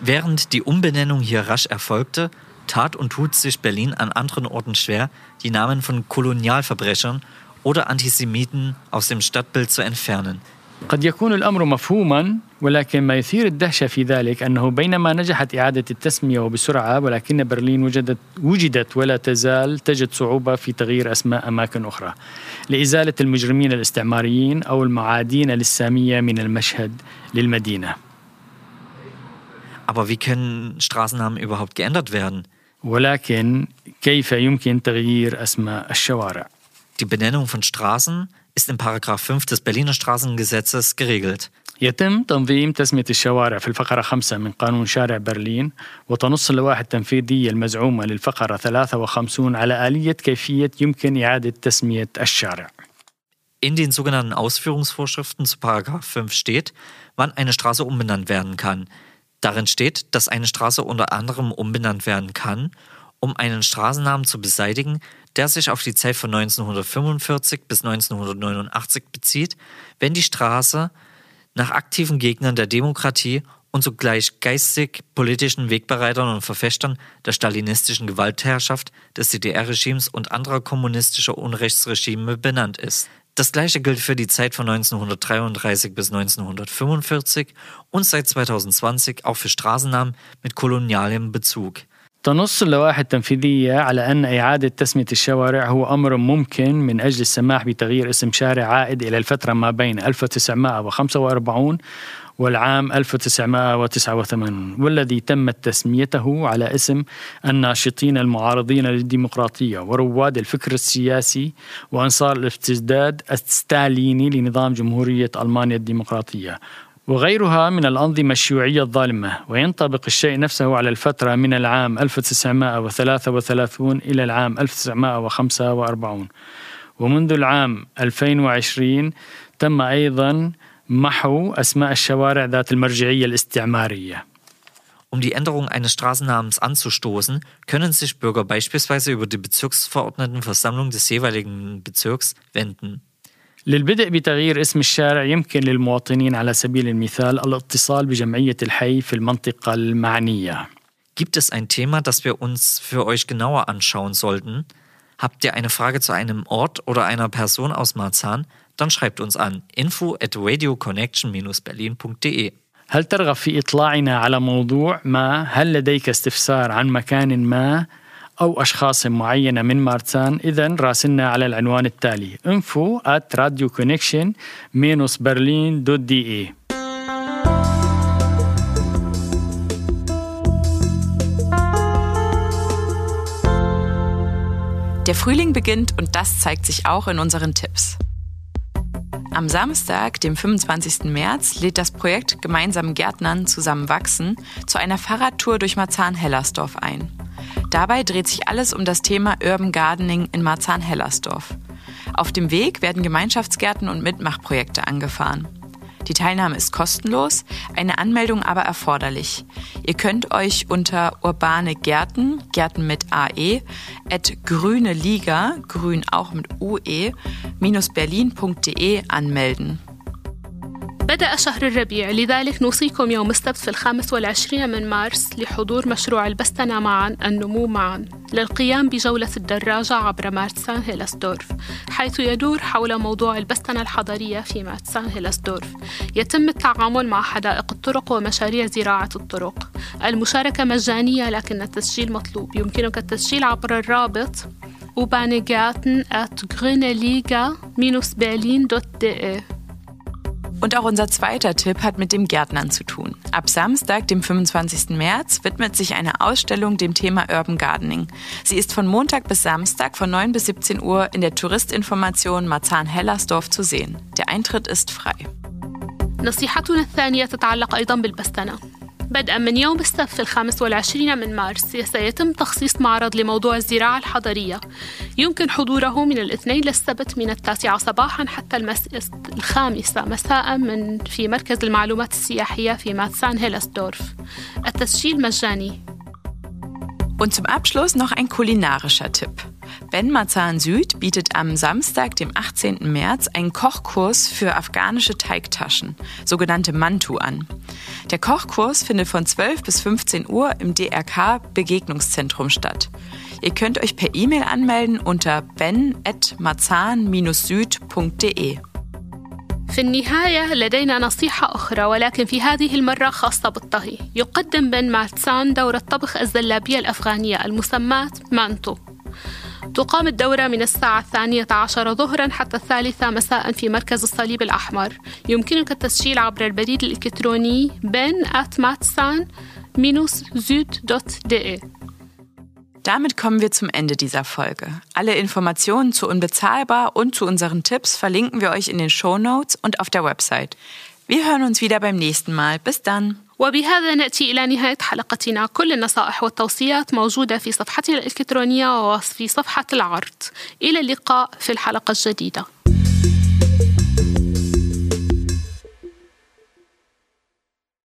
während die Umbenennung hier rasch erfolgte, tat und tut sich Berlin an anderen Orten schwer, die Namen von Kolonialverbrechern oder Antisemiten aus dem Stadtbild zu entfernen. قد يكون الأمر مفهوما ولكن ما يثير الدهشة في ذلك أنه بينما نجحت إعادة التسمية وبسرعة ولكن برلين وجدت, وجدت ولا تزال تجد صعوبة في تغيير أسماء أماكن أخرى لإزالة المجرمين الاستعماريين أو المعادين للسامية من المشهد للمدينة Aber wie können Straßennamen überhaupt geändert werden? ولكن كيف يمكن تغيير أسماء الشوارع؟ Die Benennung von Straßen ist in Paragraph 5 des Berliner Straßengesetzes geregelt. يتم تنظيم تسمية الشوارع في الفقرة 5 من قانون شارع برلين وتنص اللوائح التنفيذية المزعومة للفقرة 53 على آلية كيفية يمكن إعادة تسمية الشارع. In den sogenannten Ausführungsvorschriften zu Paragraph 5 steht, wann eine Straße umbenannt werden kann. Darin steht, dass eine Straße unter anderem umbenannt werden kann, um einen Straßennamen zu beseitigen, der sich auf die Zeit von 1945 bis 1989 bezieht, wenn die Straße nach aktiven Gegnern der Demokratie und zugleich geistig-politischen Wegbereitern und Verfechtern der stalinistischen Gewaltherrschaft des DDR-Regimes und anderer kommunistischer Unrechtsregime benannt ist. Das gleiche gilt für die Zeit von 1933 bis 1945 und seit 2020 auch für Straßennamen mit kolonialem Bezug. تنص اللوائح التنفيذية على أن إعادة تسمية الشوارع هو أمر ممكن من أجل السماح بتغيير اسم شارع عائد إلى الفترة ما بين 1945 والعام 1989 والذي تمت تسميته على اسم الناشطين المعارضين للديمقراطية ورواد الفكر السياسي وأنصار الاستجداد الستاليني لنظام جمهورية ألمانيا الديمقراطية. وغيرها من الأنظمة الشيوعية الظالمة وينطبق الشيء نفسه على الفترة من العام 1933 إلى العام 1945 ومنذ العام 2020 تم أيضا محو أسماء الشوارع ذات المرجعية الاستعمارية Um die Änderung eines Straßennamens anzustoßen, können sich Bürger beispielsweise über die Bezirksverordnetenversammlung des jeweiligen Bezirks wenden. للبدء بتغيير اسم الشارع يمكن للمواطنين على سبيل المثال الاتصال بجمعية الحي في المنطقة المعنية. Gibt es ein Thema, das wir uns für euch genauer anschauen sollten? Habt ihr eine Frage zu einem Ort oder einer Person aus Marzahn? Dann schreibt uns an info at radioconnection-berlin.de. هل ترغب في إطلاعنا على موضوع ما؟ هل لديك استفسار عن مكان ما أو أشخاص معينة من مارتسان؟ إذا راسلنا على العنوان التالي info at radioconnection-berlin.de Der Frühling beginnt und das zeigt sich auch in unseren Tipps. Am Samstag, dem 25. März, lädt das Projekt Gemeinsam Gärtnern zusammen wachsen zu einer Fahrradtour durch Marzahn-Hellersdorf ein. Dabei dreht sich alles um das Thema Urban Gardening in Marzahn-Hellersdorf. Auf dem Weg werden Gemeinschaftsgärten und Mitmachprojekte angefahren. Die Teilnahme ist kostenlos, eine Anmeldung aber erforderlich. Ihr könnt euch unter urbane Gärten, Gärten mit AE, at grüne Liga, grün auch mit UE, minus berlin.de anmelden. بدأ شهر الربيع لذلك نوصيكم يوم السبت في الخامس والعشرين من مارس لحضور مشروع البستنة معا النمو معا للقيام بجولة الدراجة عبر مارتسان هيلسدورف حيث يدور حول موضوع البستنة الحضرية في مارتسان هيلسدورف. يتم التعامل مع حدائق الطرق ومشاريع زراعة الطرق. المشاركة مجانية لكن التسجيل مطلوب. يمكنك التسجيل عبر الرابط وبانيجاتن at grüneliga-berlin.de Und auch unser zweiter Tipp hat mit dem Gärtnern zu tun. Ab Samstag, dem 25. März, widmet sich eine Ausstellung dem Thema Urban Gardening. Sie ist von Montag bis Samstag von 9 bis 17 Uhr in der Touristinformation Marzahn-Hellersdorf zu sehen. Der Eintritt ist frei. نصيحتنا الثانية تتعلق أيضا بالبستنة بدءا من يوم السبت الخامس والعشرين من مارس سيتم تخصيص معرض لموضوع الزراعة الحضرية. يمكن حضوره من الاثنين للسبت من التاسعة صباحا حتى المس... الخامسة مساء من في مركز المعلومات السياحية في ماتسان هيلسدورف. التسجيل مجاني. Und zum Abschluss noch ein kulinarischer Tipp. Ben Marzahn Süd bietet am Samstag, dem 18. März, einen Kochkurs für afghanische Teigtaschen, sogenannte Mantu, an. Der Kochkurs findet von 12 bis 15 Uhr im DRK Begegnungszentrum statt. Ihr könnt euch per E-Mail anmelden unter ben.marzahn-süd.de. في النهاية لدينا نصيحة أخرى ولكن في هذه المرة خاصة بالطهي يقدم بن ماتسان دورة طبخ الزلابية الأفغانية المسماة مانتو تقام الدورة من الساعة الثانية عشر ظهرا حتى الثالثة مساء في مركز الصليب الأحمر يمكنك التسجيل عبر البريد الإلكتروني ben at matsan-süd.de Damit kommen wir zum Ende dieser Folge. Alle Informationen zu Unbezahlbar und zu unseren Tipps verlinken wir euch in den Show Notes und auf der Website. Wir hören uns wieder beim nächsten Mal. Bis dann. وبهذا نأتي إلى نهاية حلقتنا. كل النصائح والتوصيات موجودة في صفحتنا الإلكترونية وفي صفحة العرض. إلى اللقاء في الحلقة الجديدة.